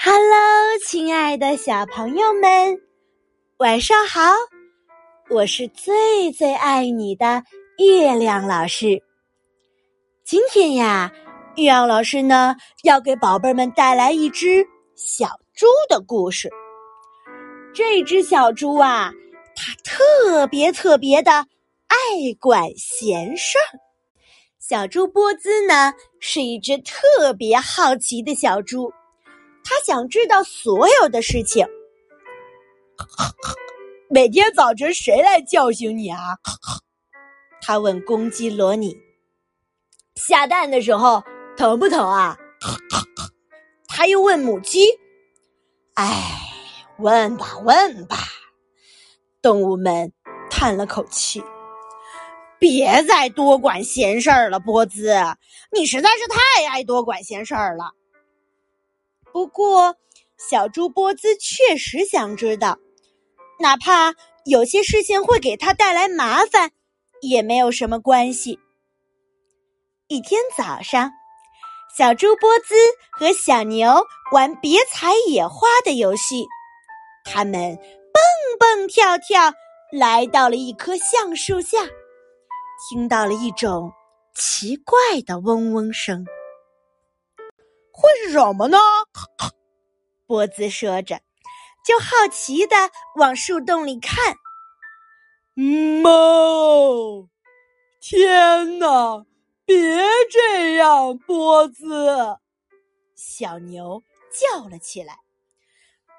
Hello，亲爱的小朋友们，晚上好！我是最最爱你的月亮老师。今天呀，月亮老师呢要给宝贝们带来一只小猪的故事。这只小猪啊，它特别特别的爱管闲事儿。小猪波兹呢，是一只特别好奇的小猪。他想知道所有的事情。每天早晨谁来叫醒你啊？他问公鸡罗尼。下蛋的时候疼不疼啊？他又问母鸡。哎，问吧问吧。动物们叹了口气。别再多管闲事儿了，波兹，你实在是太爱多管闲事儿了。不过，小猪波兹确实想知道，哪怕有些事情会给他带来麻烦，也没有什么关系。一天早上，小猪波兹和小牛玩别踩野花的游戏，他们蹦蹦跳跳来到了一棵橡树下，听到了一种奇怪的嗡嗡声。会是什么呢？波兹说着，就好奇的往树洞里看。猫！天哪！别这样，波兹！小牛叫了起来，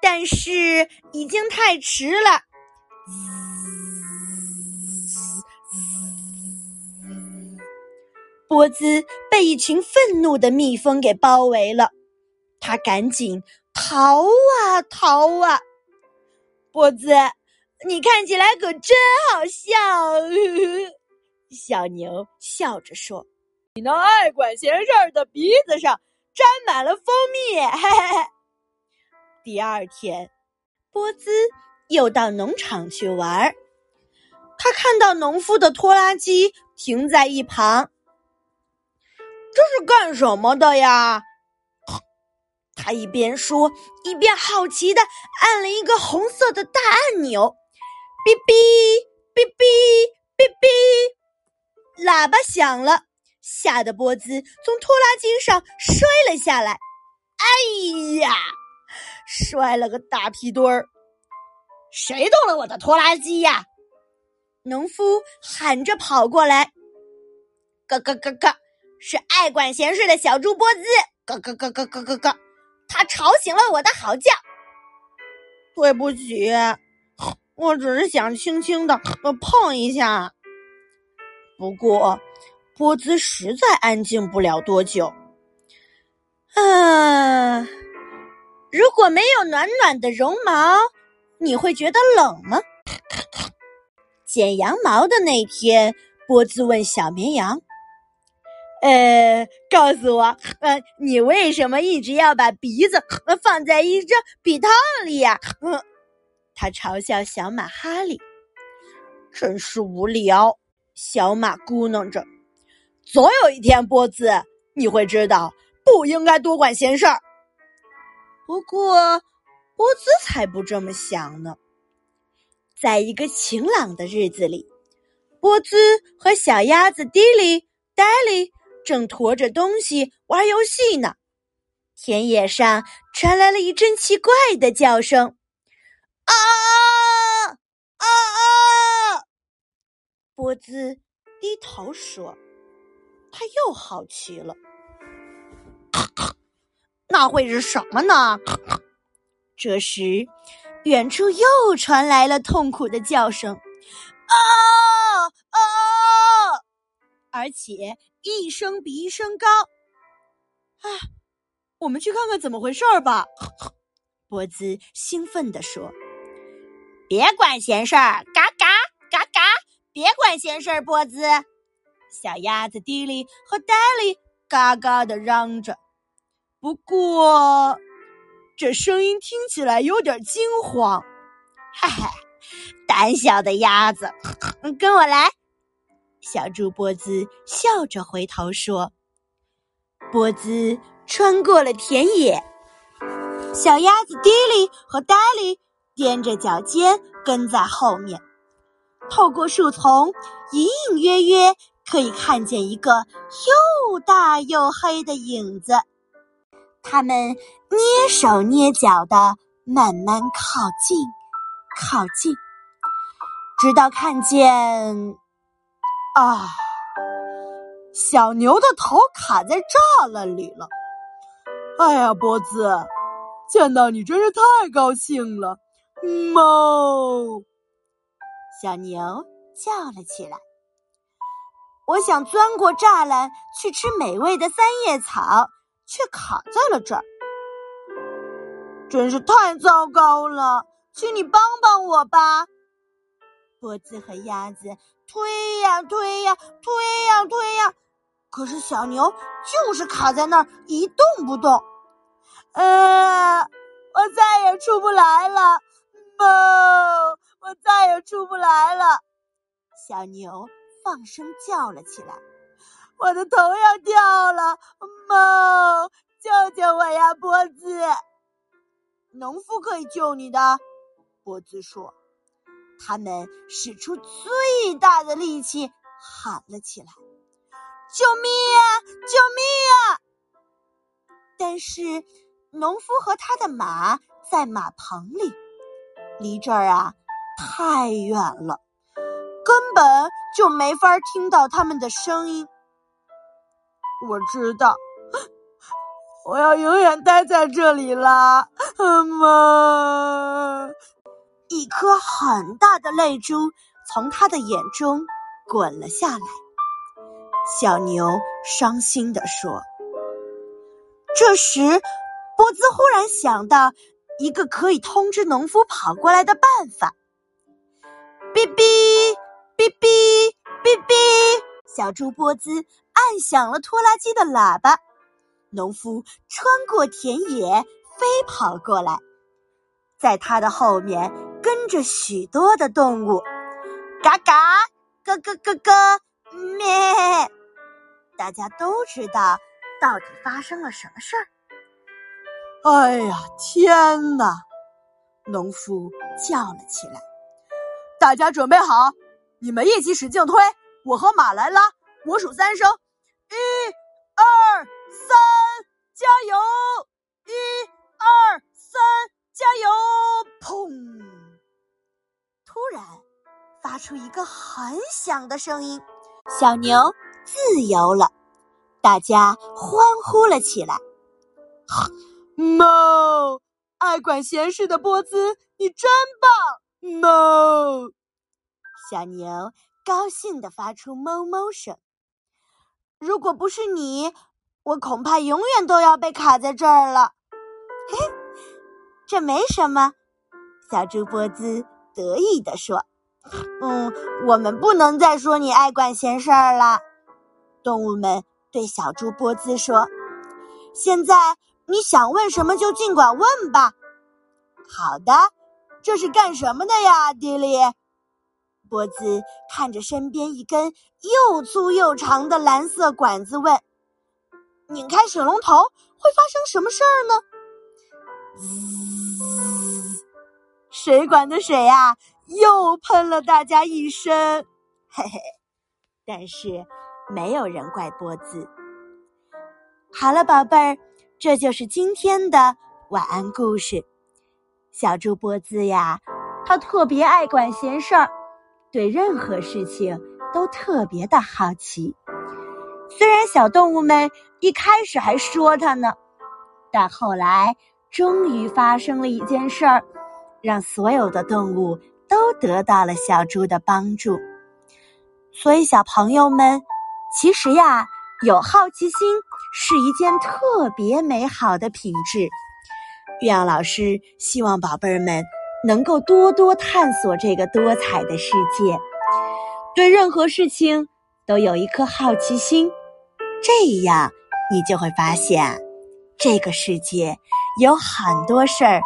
但是已经太迟了。波兹被一群愤怒的蜜蜂给包围了，他赶紧逃啊逃啊！波兹，你看起来可真好笑。小牛笑着说：“你那爱管闲事儿的鼻子上沾满了蜂蜜。”嘿嘿嘿。第二天，波兹又到农场去玩儿，他看到农夫的拖拉机停在一旁。这是干什么的呀？他一边说，一边好奇的按了一个红色的大按钮，哔哔哔哔哔哔，喇叭响了，吓得波兹从拖拉机上摔了下来。哎呀，摔了个大屁墩儿！谁动了我的拖拉机呀？农夫喊着跑过来，咯咯咯咯。是爱管闲事的小猪波兹，咯咯咯咯咯咯咯，他吵醒了我的好觉。对不起，我只是想轻轻的碰一下。不过，波兹实在安静不了多久。啊，如果没有暖暖的绒毛，你会觉得冷吗？剪羊毛的那天，波兹问小绵羊。呃，告诉我，呃，你为什么一直要把鼻子放在一只笔筒里呀？嗯，他嘲笑小马哈利，真是无聊。小马咕哝着，总有一天，波兹，你会知道不应该多管闲事儿。不过，波兹才不这么想呢。在一个晴朗的日子里，波兹和小鸭子迪里、戴里。正驮着东西玩游戏呢，田野上传来了一阵奇怪的叫声，啊啊啊！波兹低头说：“他又好奇了，那会是什么呢？”这时，远处又传来了痛苦的叫声，啊啊！而且。一声比一声高，啊！我们去看看怎么回事儿吧。波兹兴奋地说：“别管闲事儿，嘎嘎嘎嘎！别管闲事儿，波兹。”小鸭子迪里和黛里嘎嘎的嚷着。不过，这声音听起来有点惊慌。哈哈，胆小的鸭子，跟我来。小猪波兹笑着回头说：“波兹穿过了田野，小鸭子迪里和黛里踮着脚尖跟在后面，透过树丛，隐隐约约可以看见一个又大又黑的影子。他们蹑手蹑脚的慢慢靠近，靠近，直到看见，啊，小牛的头卡在栅栏里了。哎呀，波子，见到你真是太高兴了！哞，小牛叫了起来。我想钻过栅栏去吃美味的三叶草。却卡在了这儿，真是太糟糕了！请你帮帮我吧。波子和鸭子推呀推呀推呀推呀，可是小牛就是卡在那儿一动不动。呃，我再也出不来了，不，我再也出不来了。小牛放声叫了起来。我的头要掉了，妈，救救我呀！波子，农夫可以救你的。波子说。他们使出最大的力气喊了起来：“救命啊！救命啊！”但是农夫和他的马在马棚里，离这儿啊太远了，根本就没法听到他们的声音。我知道，我要永远待在这里了，妈。一颗很大的泪珠从他的眼中滚了下来。小牛伤心地说：“这时，波兹忽然想到一个可以通知农夫跑过来的办法。”哔哔哔哔哔哔，小猪波兹。按响了拖拉机的喇叭，农夫穿过田野飞跑过来，在他的后面跟着许多的动物，嘎嘎，咯咯咯咯，咩！大家都知道到底发生了什么事儿。哎呀，天哪！农夫叫了起来：“大家准备好，你们一起使劲推，我和马来拉，我数三声。”一、二、三，加油！一、二、三，加油！砰！突然，发出一个很响的声音，小牛自由了，大家欢呼了起来。猫！爱管闲事的波兹，你真棒！猫！小牛高兴地发出哞哞声。如果不是你，我恐怕永远都要被卡在这儿了。嘿，这没什么，小猪波兹得意地说：“嗯，我们不能再说你爱管闲事儿了。”动物们对小猪波兹说：“现在你想问什么就尽管问吧。”好的，这是干什么的呀，迪里？波兹看着身边一根又粗又长的蓝色管子，问：“拧开水龙头会发生什么事儿呢？”水管的水呀，又喷了大家一身。嘿嘿，但是没有人怪波兹。好了，宝贝儿，这就是今天的晚安故事。小猪波兹呀，他特别爱管闲事儿。对任何事情都特别的好奇，虽然小动物们一开始还说他呢，但后来终于发生了一件事儿，让所有的动物都得到了小猪的帮助。所以，小朋友们，其实呀，有好奇心是一件特别美好的品质。月亮老师希望宝贝儿们。能够多多探索这个多彩的世界，对任何事情都有一颗好奇心，这样你就会发现，这个世界有很多事儿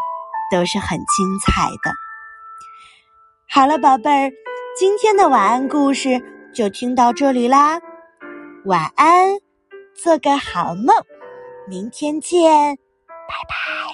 都是很精彩的。好了，宝贝儿，今天的晚安故事就听到这里啦，晚安，做个好梦，明天见，拜拜。